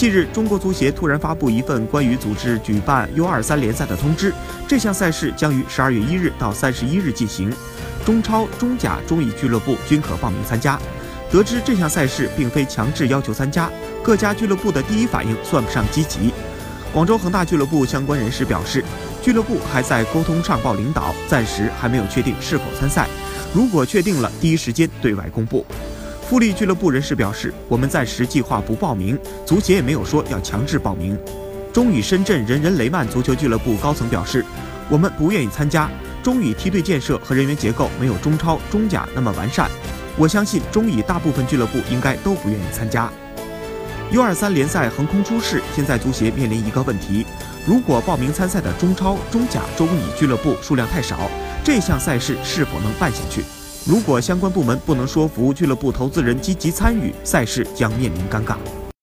近日，中国足协突然发布一份关于组织举办 U23 联赛的通知，这项赛事将于十二月一日到三十一日进行，中超、中甲、中乙俱乐部均可报名参加。得知这项赛事并非强制要求参加，各家俱乐部的第一反应算不上积极。广州恒大俱乐部相关人士表示，俱乐部还在沟通上报领导，暂时还没有确定是否参赛。如果确定了，第一时间对外公布。富力俱乐部人士表示，我们暂时计划不报名，足协也没有说要强制报名。中乙深圳人人雷曼足球俱乐部高层表示，我们不愿意参加。中乙梯队建设和人员结构没有中超、中甲那么完善，我相信中乙大部分俱乐部应该都不愿意参加。U23 联赛横空出世，现在足协面临一个问题：如果报名参赛的中超、中甲、中乙俱乐部数量太少，这项赛事是否能办下去？如果相关部门不能说服俱乐部投资人积极参与，赛事将面临尴尬。